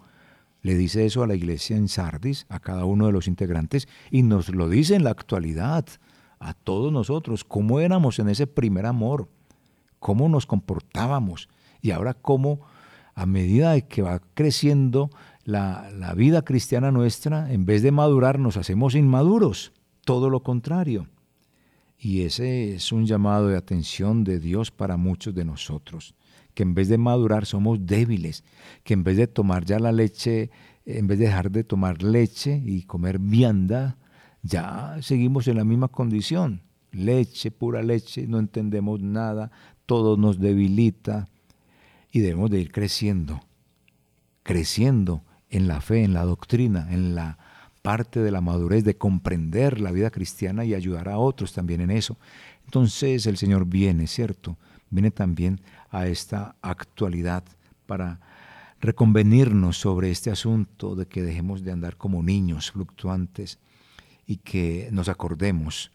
Le dice eso a la iglesia en Sardis, a cada uno de los integrantes, y nos lo dice en la actualidad, a todos nosotros, cómo éramos en ese primer amor, cómo nos comportábamos, y ahora cómo a medida de que va creciendo la, la vida cristiana nuestra, en vez de madurar, nos hacemos inmaduros, todo lo contrario. Y ese es un llamado de atención de Dios para muchos de nosotros, que en vez de madurar somos débiles, que en vez de tomar ya la leche, en vez de dejar de tomar leche y comer vianda, ya seguimos en la misma condición. Leche, pura leche, no entendemos nada, todo nos debilita y debemos de ir creciendo, creciendo en la fe, en la doctrina, en la parte de la madurez de comprender la vida cristiana y ayudar a otros también en eso. Entonces el Señor viene, ¿cierto? Viene también a esta actualidad para reconvenirnos sobre este asunto de que dejemos de andar como niños fluctuantes y que nos acordemos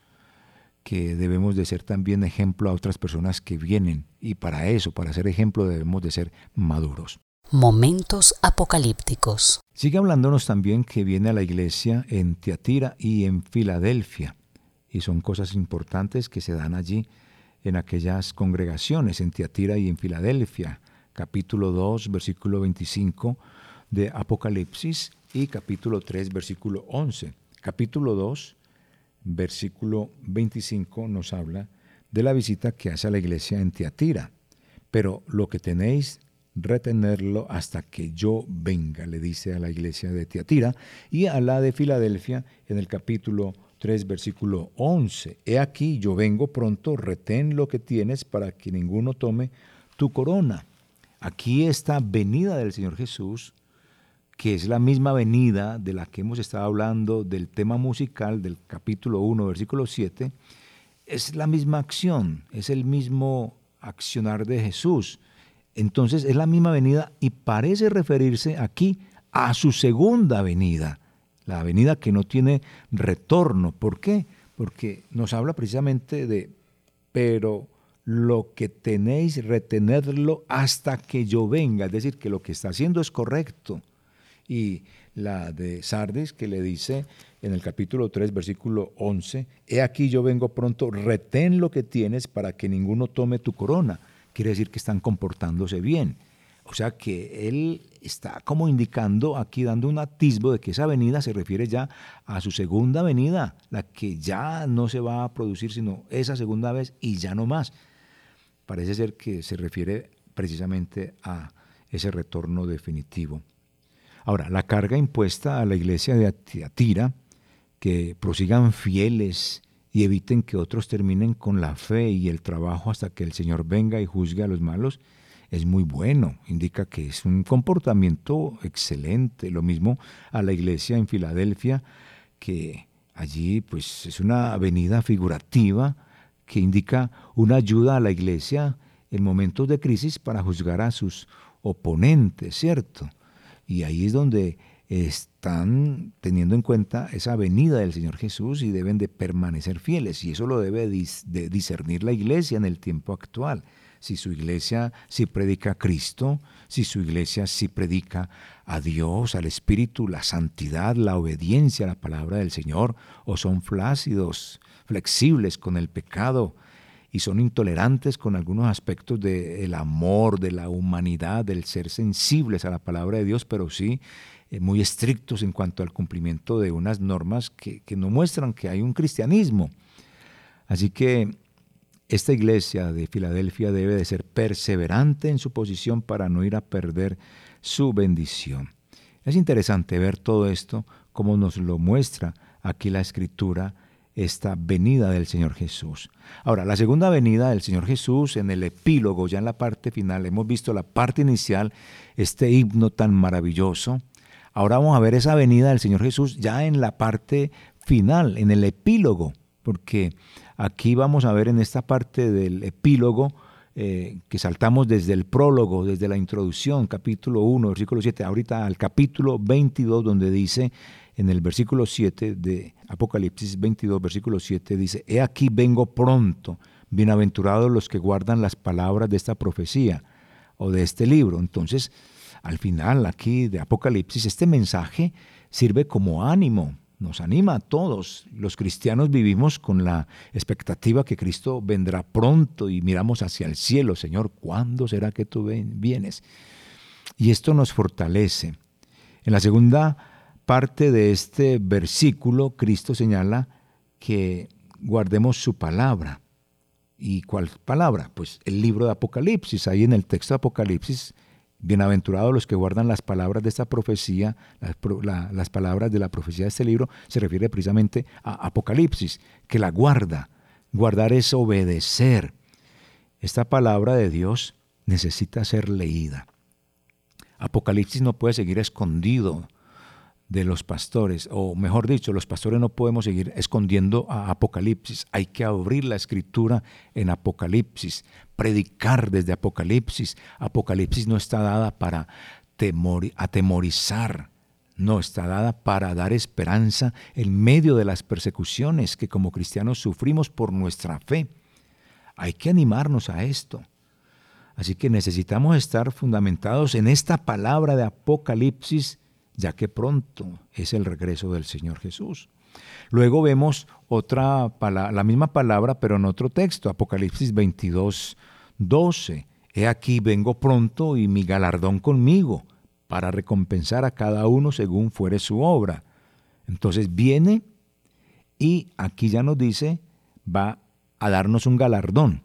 que debemos de ser también ejemplo a otras personas que vienen y para eso, para ser ejemplo, debemos de ser maduros. Momentos apocalípticos. Sigue hablándonos también que viene a la iglesia en Tiatira y en Filadelfia. Y son cosas importantes que se dan allí en aquellas congregaciones, en Tiatira y en Filadelfia. Capítulo 2, versículo 25 de Apocalipsis y capítulo 3, versículo 11. Capítulo 2, versículo 25 nos habla de la visita que hace a la iglesia en Tiatira. Pero lo que tenéis retenerlo hasta que yo venga, le dice a la iglesia de Tiatira y a la de Filadelfia en el capítulo 3, versículo 11. He aquí, yo vengo pronto, retén lo que tienes para que ninguno tome tu corona. Aquí esta venida del Señor Jesús, que es la misma venida de la que hemos estado hablando del tema musical del capítulo 1, versículo 7, es la misma acción, es el mismo accionar de Jesús entonces es la misma venida y parece referirse aquí a su segunda venida, la venida que no tiene retorno. ¿Por qué? Porque nos habla precisamente de, pero lo que tenéis, retenerlo hasta que yo venga, es decir, que lo que está haciendo es correcto. Y la de Sardis que le dice en el capítulo 3, versículo 11, He aquí yo vengo pronto, retén lo que tienes para que ninguno tome tu corona quiere decir que están comportándose bien. O sea que él está como indicando aquí, dando un atisbo de que esa venida se refiere ya a su segunda venida, la que ya no se va a producir sino esa segunda vez y ya no más. Parece ser que se refiere precisamente a ese retorno definitivo. Ahora, la carga impuesta a la iglesia de Atira, que prosigan fieles y eviten que otros terminen con la fe y el trabajo hasta que el Señor venga y juzgue a los malos, es muy bueno, indica que es un comportamiento excelente. Lo mismo a la iglesia en Filadelfia, que allí pues es una avenida figurativa que indica una ayuda a la iglesia en momentos de crisis para juzgar a sus oponentes, ¿cierto? Y ahí es donde están teniendo en cuenta esa venida del Señor Jesús y deben de permanecer fieles. Y eso lo debe de discernir la iglesia en el tiempo actual. Si su iglesia sí predica a Cristo, si su iglesia sí predica a Dios, al Espíritu, la santidad, la obediencia a la palabra del Señor, o son flácidos, flexibles con el pecado, y son intolerantes con algunos aspectos del amor, de la humanidad, del ser sensibles a la palabra de Dios, pero sí eh, muy estrictos en cuanto al cumplimiento de unas normas que, que no muestran que hay un cristianismo. Así que esta iglesia de Filadelfia debe de ser perseverante en su posición para no ir a perder su bendición. Es interesante ver todo esto como nos lo muestra aquí la escritura, esta venida del Señor Jesús. Ahora, la segunda venida del Señor Jesús en el epílogo, ya en la parte final, hemos visto la parte inicial, este himno tan maravilloso, Ahora vamos a ver esa venida del Señor Jesús ya en la parte final, en el epílogo, porque aquí vamos a ver en esta parte del epílogo eh, que saltamos desde el prólogo, desde la introducción, capítulo 1, versículo 7, ahorita al capítulo 22, donde dice en el versículo 7 de Apocalipsis 22, versículo 7 dice, He aquí vengo pronto, bienaventurados los que guardan las palabras de esta profecía o de este libro. Entonces, al final aquí de Apocalipsis, este mensaje sirve como ánimo, nos anima a todos. Los cristianos vivimos con la expectativa que Cristo vendrá pronto y miramos hacia el cielo, Señor, ¿cuándo será que tú vienes? Y esto nos fortalece. En la segunda parte de este versículo, Cristo señala que guardemos su palabra. ¿Y cuál palabra? Pues el libro de Apocalipsis. Ahí en el texto de Apocalipsis, bienaventurados los que guardan las palabras de esta profecía, las, palabras de la profecía de este libro, se refiere precisamente a Apocalipsis, que la guarda. Guardar es obedecer. Esta palabra de Dios necesita ser leída. Apocalipsis no puede seguir escondido de los pastores, o mejor dicho, los pastores no podemos seguir escondiendo a Apocalipsis. Hay que abrir la escritura en Apocalipsis, predicar desde Apocalipsis. Apocalipsis no está dada para temor, atemorizar, no está dada para dar esperanza en medio de las persecuciones que como cristianos sufrimos por nuestra fe. Hay que animarnos a esto. Así que necesitamos estar fundamentados en esta palabra de Apocalipsis, ya que pronto es el regreso del Señor Jesús. Luego vemos otra la misma palabra, pero en otro texto, Apocalipsis 22, 12. He aquí vengo pronto y mi galardón conmigo, para recompensar a cada uno según fuere su obra. Entonces viene y aquí ya nos dice, va a darnos un galardón.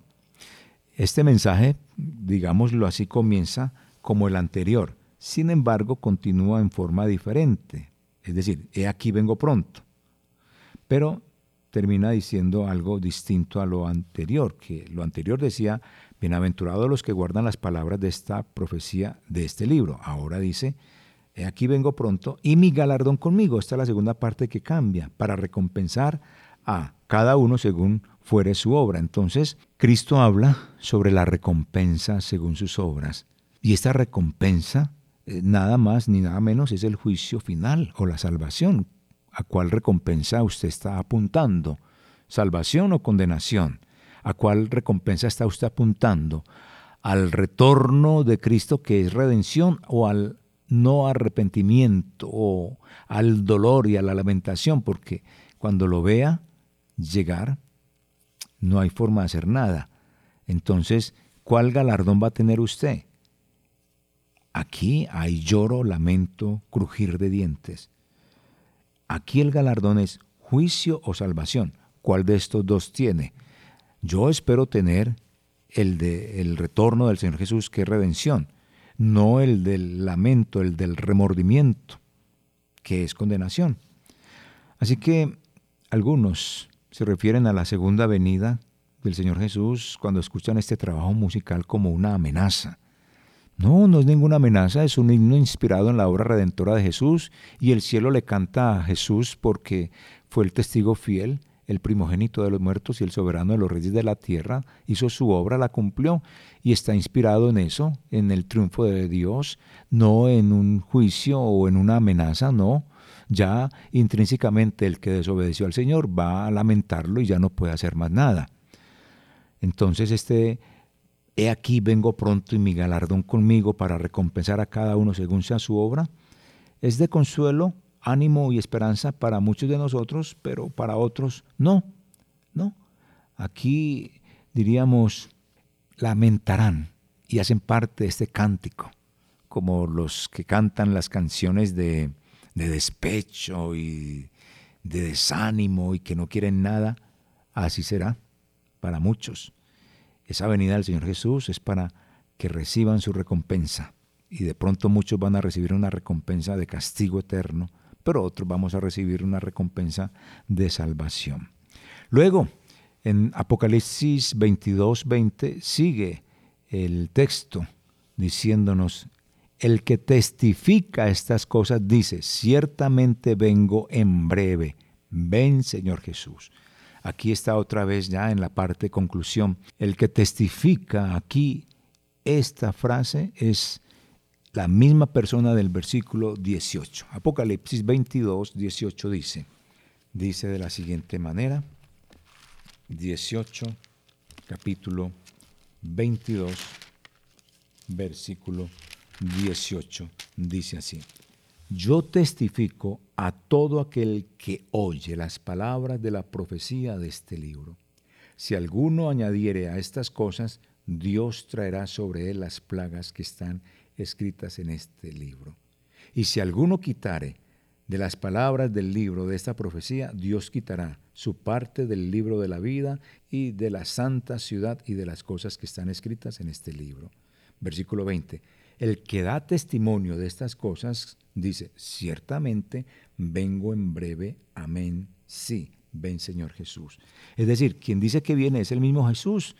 Este mensaje, digámoslo así, comienza como el anterior. Sin embargo, continúa en forma diferente. Es decir, he aquí vengo pronto. Pero termina diciendo algo distinto a lo anterior, que lo anterior decía, bienaventurados los que guardan las palabras de esta profecía de este libro. Ahora dice, he aquí vengo pronto y mi galardón conmigo. Esta es la segunda parte que cambia, para recompensar a cada uno según fuere su obra. Entonces, Cristo habla sobre la recompensa según sus obras. Y esta recompensa, nada más ni nada menos, es el juicio final o la salvación. ¿A cuál recompensa usted está apuntando? ¿Salvación o condenación? ¿A cuál recompensa está usted apuntando? ¿Al retorno de Cristo que es redención o al no arrepentimiento o al dolor y a la lamentación? Porque cuando lo vea llegar, no hay forma de hacer nada. Entonces, ¿cuál galardón va a tener usted? Aquí hay lloro, lamento, crujir de dientes. Aquí el galardón es juicio o salvación. ¿Cuál de estos dos tiene? Yo espero tener el de el retorno del Señor Jesús, que es redención, no el del lamento, el del remordimiento, que es condenación. Así que algunos se refieren a la segunda venida del Señor Jesús cuando escuchan este trabajo musical como una amenaza. No, no es ninguna amenaza, es un himno inspirado en la obra redentora de Jesús y el cielo le canta a Jesús porque fue el testigo fiel, el primogénito de los muertos y el soberano de los reyes de la tierra, hizo su obra, la cumplió y está inspirado en eso, en el triunfo de Dios, no en un juicio o en una amenaza, no, ya intrínsecamente el que desobedeció al Señor va a lamentarlo y ya no puede hacer más nada. Entonces este, he aquí vengo pronto y mi galardón conmigo para recompensar a cada uno según sea su obra, es de consuelo, ánimo y esperanza para muchos de nosotros, pero para otros no, no. Aquí diríamos, lamentarán y hacen parte de este cántico, como los que cantan las canciones de de despecho y de desánimo y que no quieren nada, así será para muchos. Esa venida del Señor Jesús es para que reciban su recompensa y de pronto muchos van a recibir una recompensa de castigo eterno, pero otros vamos a recibir una recompensa de salvación. Luego, en Apocalipsis 22, 20 sigue el texto diciéndonos el que testifica estas cosas dice, ciertamente vengo en breve. Ven, Señor Jesús. Aquí está otra vez ya en la parte conclusión. El que testifica aquí esta frase es la misma persona del versículo 18. Apocalipsis 22, 18 dice, dice de la siguiente manera, 18, capítulo 22, versículo 18, dice así, yo testifico a todo aquel que oye las palabras de la profecía de este libro. Si alguno añadiere a estas cosas, Dios traerá sobre él las plagas que están escritas en este libro. Y si alguno quitare de las palabras del libro de esta profecía, Dios quitará su parte del libro de la vida y de la santa ciudad y de las cosas que están escritas en este libro. Versículo 20. El que da testimonio de estas cosas dice, ciertamente vengo en breve, amén, sí, ven Señor Jesús. Es decir, quien dice que viene es el mismo Jesús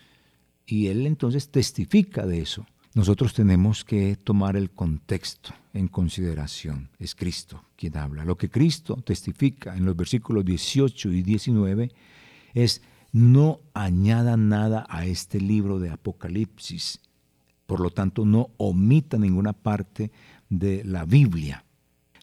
y él entonces testifica de eso. Nosotros tenemos que tomar el contexto en consideración. Es Cristo quien habla. Lo que Cristo testifica en los versículos 18 y 19 es no añada nada a este libro de Apocalipsis. Por lo tanto, no omita ninguna parte de la Biblia.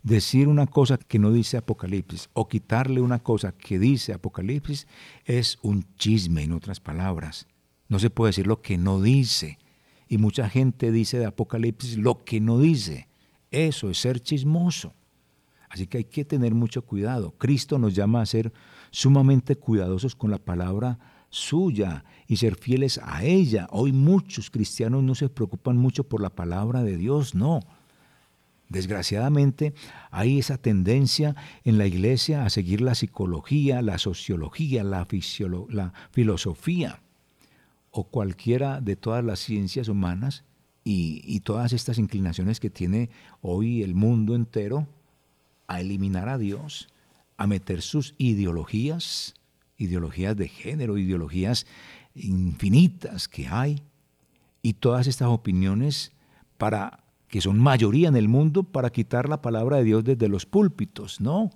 Decir una cosa que no dice Apocalipsis o quitarle una cosa que dice Apocalipsis es un chisme, en otras palabras. No se puede decir lo que no dice. Y mucha gente dice de Apocalipsis lo que no dice. Eso es ser chismoso. Así que hay que tener mucho cuidado. Cristo nos llama a ser sumamente cuidadosos con la palabra suya y ser fieles a ella. Hoy muchos cristianos no se preocupan mucho por la palabra de Dios, no. Desgraciadamente hay esa tendencia en la iglesia a seguir la psicología, la sociología, la, la filosofía o cualquiera de todas las ciencias humanas y, todas estas inclinaciones que tiene hoy el mundo entero a eliminar a Dios, a meter sus ideologías, ideologías de género, ideologías infinitas que hay, y todas estas opiniones para que son mayoría en el mundo para quitar la palabra de Dios desde los púlpitos. No,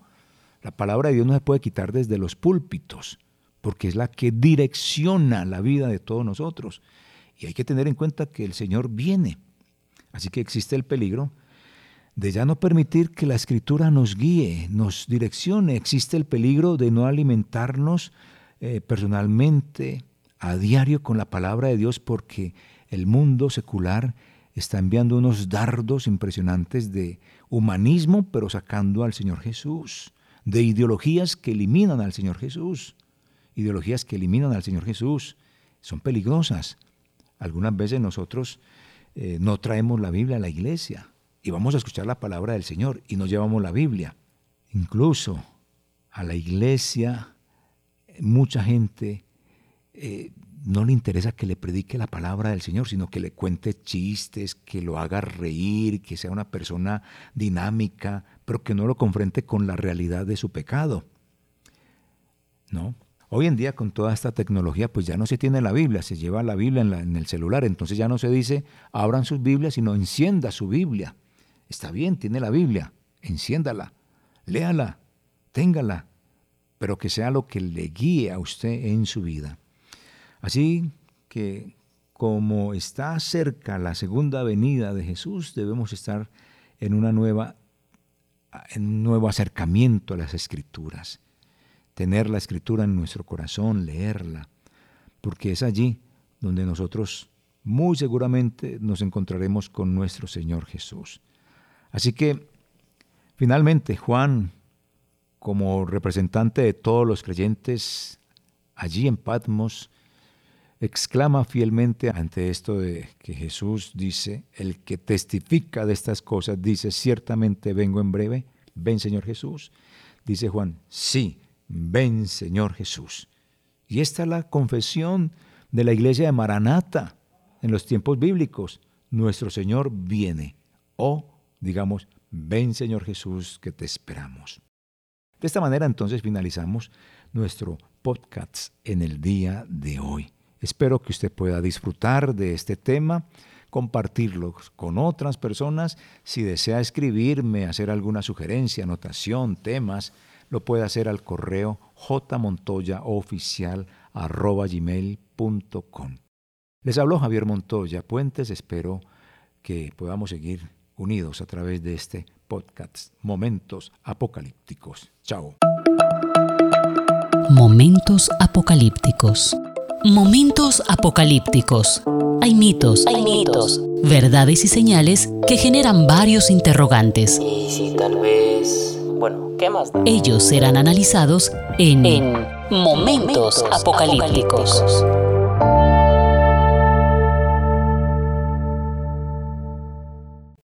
la palabra de Dios no se puede quitar desde los púlpitos porque es la que direcciona la vida de todos nosotros. Y hay que tener en cuenta que el Señor viene. Así que existe el peligro de ya no permitir que la escritura nos guíe, nos direccione. Existe el peligro de no alimentarnos eh, personalmente a diario con la palabra de Dios porque el mundo secular está enviando unos dardos impresionantes de humanismo, pero sacando al Señor Jesús, de ideologías que eliminan al Señor Jesús ideologías que eliminan al Señor Jesús. Son peligrosas. Algunas veces nosotros eh, no traemos la Biblia a la iglesia y vamos a escuchar la palabra del Señor y no llevamos la Biblia. Incluso a la iglesia mucha gente eh, no le interesa que le predique la palabra del Señor, sino que le cuente chistes, que lo haga reír, que sea una persona dinámica, pero que no lo confronte con la realidad de su pecado. ¿No? Hoy en día con toda esta tecnología pues ya no se tiene la Biblia, se lleva la Biblia en, el celular, entonces ya no se dice abran sus Biblias, sino encienda su Biblia. Está bien, tiene la Biblia, enciéndala, léala, téngala, pero que sea lo que le guíe a usted en su vida. Así que como está cerca la segunda venida de Jesús, debemos estar en una nueva en un nuevo acercamiento a las escrituras tener la escritura en nuestro corazón, leerla, porque es allí donde nosotros muy seguramente nos encontraremos con nuestro Señor Jesús. Así que, finalmente, Juan, como representante de todos los creyentes allí en Patmos, exclama fielmente ante esto de que Jesús dice, el que testifica de estas cosas dice, ciertamente vengo en breve, ven Señor Jesús. Dice Juan, sí, ven Señor Jesús. Y esta es la confesión de la iglesia de Maranata en los tiempos bíblicos. Nuestro Señor viene. O, digamos, ven Señor Jesús que te esperamos. De esta manera entonces finalizamos nuestro podcast en el día de hoy. Espero que usted pueda disfrutar de este tema, compartirlo con otras personas. Si desea escribirme, hacer alguna sugerencia, anotación, temas, lo puede hacer al correo jmontoyaoficial.com. Les habló Javier Montoya Puentes, espero que podamos seguir unidos a través de este podcast Momentos Apocalípticos. Chao. Momentos Apocalípticos. Momentos apocalípticos. Hay mitos, Hay mitos. verdades y señales que generan varios interrogantes. Y si tal vez... Bueno, ¿qué más da? Ellos serán analizados en, En Momentos Apocalípticos.